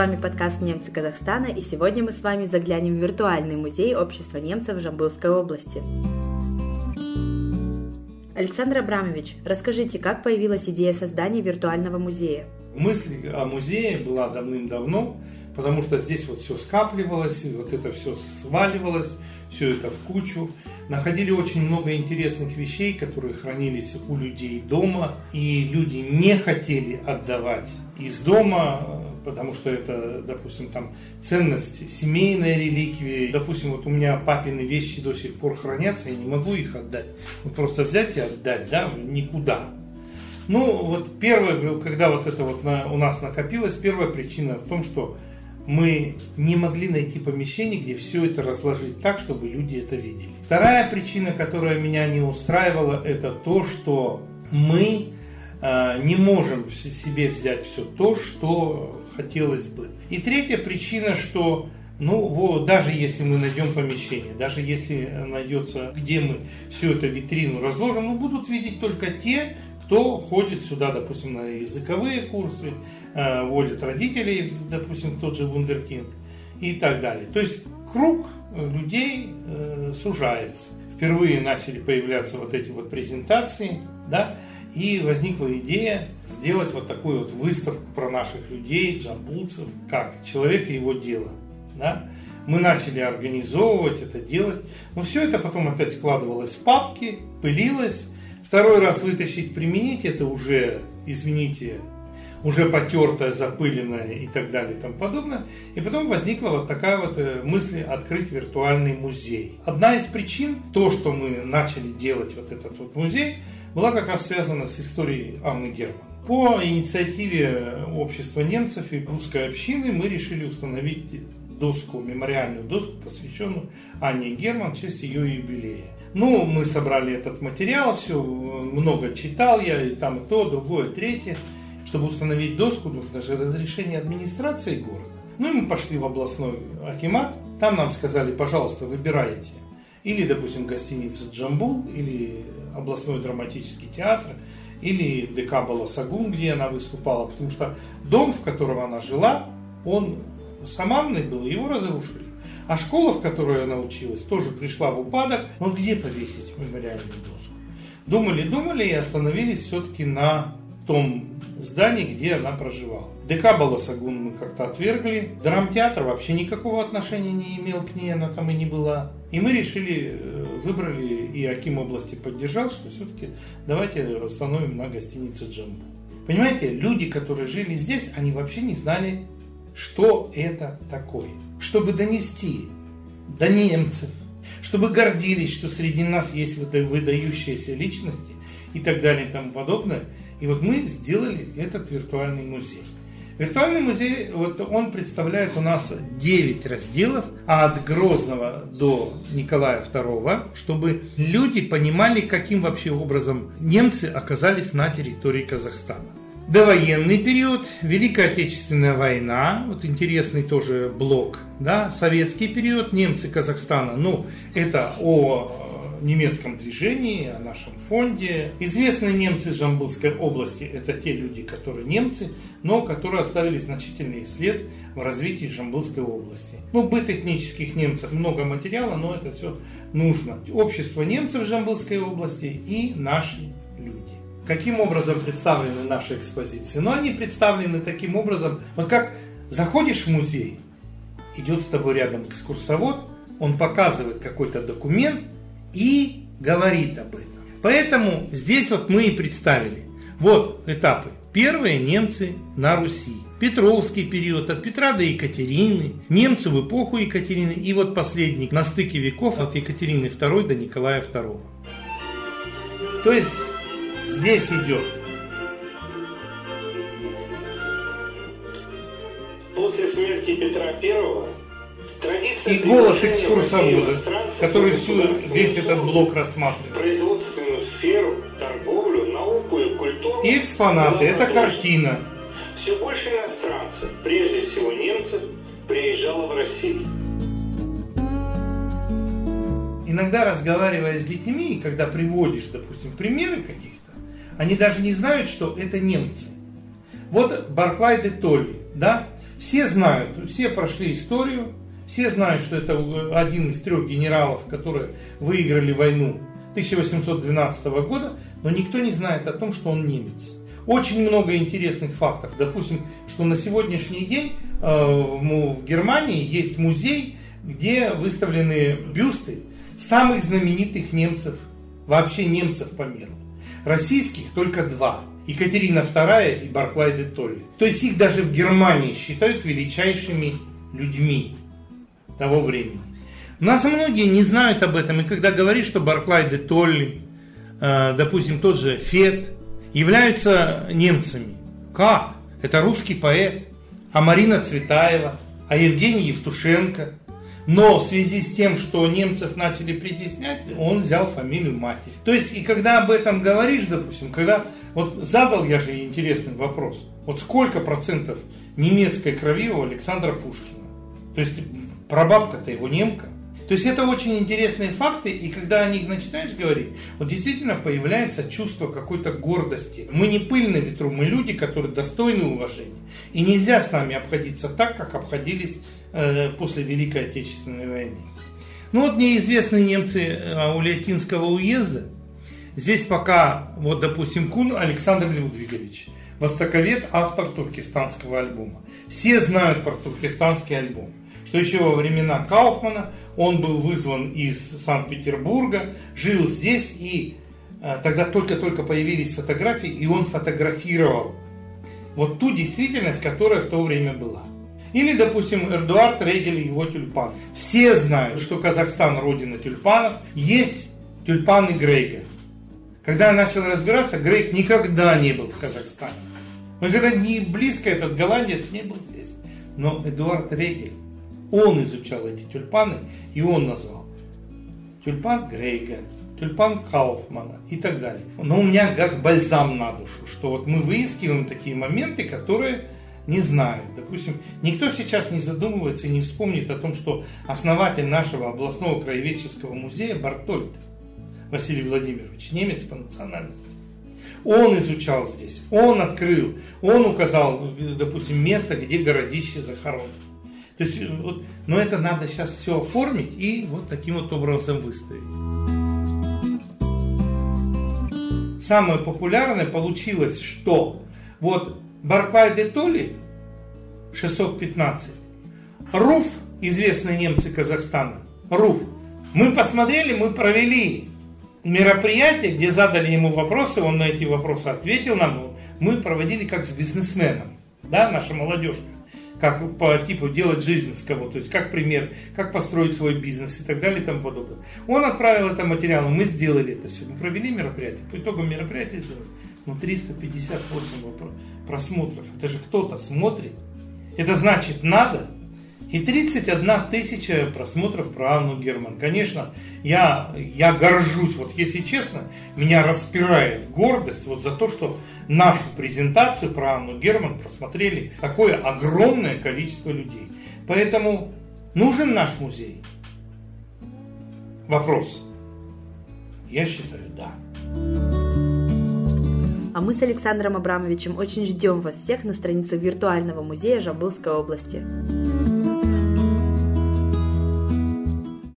вами подкаст «Немцы Казахстана» и сегодня мы с вами заглянем в виртуальный музей общества немцев в Жамбылской области. Александр Абрамович, расскажите, как появилась идея создания виртуального музея? Мысль о музее была давным-давно, потому что здесь вот все скапливалось, вот это все сваливалось, все это в кучу. Находили очень много интересных вещей, которые хранились у людей дома, и люди не хотели отдавать из дома, потому что это, допустим, там ценность, семейная реликвия. Допустим, вот у меня папины вещи до сих пор хранятся, я не могу их отдать. Вот просто взять и отдать, да, никуда. Ну, вот первое, когда вот это вот на, у нас накопилось, первая причина в том, что мы не могли найти помещение, где все это разложить так, чтобы люди это видели. Вторая причина, которая меня не устраивала, это то, что мы э, не можем себе взять все то, что хотелось бы. И третья причина, что ну, вот, даже если мы найдем помещение, даже если найдется, где мы всю эту витрину разложим, ну, будут видеть только те, кто ходит сюда, допустим, на языковые курсы, э, водит родителей, допустим, тот же вундеркинд и так далее. То есть круг людей э, сужается. Впервые начали появляться вот эти вот презентации, да, и возникла идея сделать вот такую вот выставку про наших людей, джамбулцев, как человек и его дело. Да? Мы начали организовывать это, делать. Но все это потом опять складывалось в папки, пылилось, Второй раз вытащить, применить, это уже, извините, уже потертое, запыленное и так далее и тому подобное. И потом возникла вот такая вот э, мысль открыть виртуальный музей. Одна из причин, то, что мы начали делать вот этот вот музей, была как раз связана с историей Анны Герман. По инициативе общества немцев и русской общины мы решили установить доску, мемориальную доску, посвященную Анне Герман в честь ее юбилея. Ну, мы собрали этот материал, все, много читал я, и там то, другое, третье. Чтобы установить доску, нужно же разрешение администрации города. Ну и мы пошли в областной акимат, там нам сказали, пожалуйста, выбирайте. Или, допустим, гостиница Джамбул, или областной драматический театр, или ДК Баласагун, где она выступала, потому что дом, в котором она жила, он саманный был, его разрушили. А школа, в которой она училась, тоже пришла в упадок. Вот где повесить мемориальную доску? Думали, думали и остановились все-таки на том здании, где она проживала. ДК Баласагун мы как-то отвергли. Драмтеатр вообще никакого отношения не имел к ней, она там и не была. И мы решили, э, выбрали, и Аким области поддержал, что все-таки давайте установим на гостинице Джамбу. Понимаете, люди, которые жили здесь, они вообще не знали, что это такое чтобы донести до немцев, чтобы гордились, что среди нас есть выдающиеся личности и так далее и тому подобное. И вот мы сделали этот виртуальный музей. Виртуальный музей, вот он представляет у нас 9 разделов, от Грозного до Николая II, чтобы люди понимали, каким вообще образом немцы оказались на территории Казахстана довоенный период, Великая Отечественная война, вот интересный тоже блок, да, советский период, немцы Казахстана, ну, это о э, немецком движении, о нашем фонде. Известные немцы Жамбылской области – это те люди, которые немцы, но которые оставили значительный след в развитии Жамбылской области. Ну, быт этнических немцев, много материала, но это все нужно. Общество немцев Жамбылской области и наши каким образом представлены наши экспозиции? Но они представлены таким образом, вот как заходишь в музей, идет с тобой рядом экскурсовод, он показывает какой-то документ и говорит об этом. Поэтому здесь вот мы и представили. Вот этапы. Первые немцы на Руси. Петровский период, от Петра до Екатерины, немцы в эпоху Екатерины и вот последний на стыке веков от Екатерины II до Николая II. То есть здесь идет. После смерти Петра I традиция и голос экскурсовода, который всю, весь этот блок рассматривает. Производственную сферу, торговлю, науку и культуру. И экспонаты, это картина. Все больше иностранцев, прежде всего немцев, приезжало в Россию. Иногда разговаривая с детьми, когда приводишь, допустим, примеры каких-то, они даже не знают, что это немцы. Вот Барклай де Толли, да? Все знают, все прошли историю, все знают, что это один из трех генералов, которые выиграли войну 1812 года, но никто не знает о том, что он немец. Очень много интересных фактов. Допустим, что на сегодняшний день э, в Германии есть музей, где выставлены бюсты самых знаменитых немцев, вообще немцев по миру. Российских только два. Екатерина II и Барклай де Толли. То есть их даже в Германии считают величайшими людьми того времени. Нас многие не знают об этом, и когда говоришь, что Барклай де Толли, э, допустим, тот же Фет, являются немцами. Как? Это русский поэт. А Марина Цветаева, а Евгений Евтушенко. Но в связи с тем, что немцев начали притеснять, он взял фамилию матери. То есть, и когда об этом говоришь, допустим, когда... Вот задал я же интересный вопрос. Вот сколько процентов немецкой крови у Александра Пушкина? То есть, прабабка-то его немка. То есть это очень интересные факты, и когда о них начинаешь говорить, вот действительно появляется чувство какой-то гордости. Мы не пыль на ветру, мы люди, которые достойны уважения. И нельзя с нами обходиться так, как обходились э, после Великой Отечественной войны. Ну вот неизвестные немцы э, Аулиатинского уезда, здесь пока, вот допустим, Кун Александр Людвигович, востоковед, автор туркестанского альбома. Все знают про туркестанский альбом что еще во времена Кауфмана он был вызван из Санкт-Петербурга, жил здесь, и э, тогда только-только появились фотографии, и он фотографировал вот ту действительность, которая в то время была. Или, допустим, Эдуард Регель и его тюльпан. Все знают, что Казахстан родина тюльпанов. Есть тюльпаны Грейга. Когда я начал разбираться, Грейг никогда не был в Казахстане. Никогда не близко этот голландец не был здесь. Но Эдуард Регель он изучал эти тюльпаны, и он назвал тюльпан Грейга, тюльпан Кауфмана и так далее. Но у меня как бальзам на душу, что вот мы выискиваем такие моменты, которые не знают. Допустим, никто сейчас не задумывается и не вспомнит о том, что основатель нашего областного краеведческого музея Бартольд Василий Владимирович, немец по национальности. Он изучал здесь, он открыл, он указал, допустим, место, где городище захоронено. То есть, вот, но это надо сейчас все оформить и вот таким вот образом выставить. Самое популярное получилось, что вот Барклай де Толли 615, Руф, известные немцы Казахстана, Руф, мы посмотрели, мы провели мероприятие, где задали ему вопросы, он на эти вопросы ответил нам, мы проводили как с бизнесменом, да, наша молодежь как по типу делать жизнь с кого, то есть как пример, как построить свой бизнес и так далее и тому подобное. Он отправил это материал, мы сделали это все, мы провели мероприятие, по итогам мероприятия сделали, ну 358 просмотров, это же кто-то смотрит, это значит надо, и 31 тысяча просмотров про Анну Герман. Конечно, я, я горжусь, вот если честно, меня распирает гордость вот за то, что нашу презентацию про Анну Герман просмотрели такое огромное количество людей. Поэтому нужен наш музей? Вопрос. Я считаю, да. А мы с Александром Абрамовичем очень ждем вас всех на страницах виртуального музея Жамбылской области.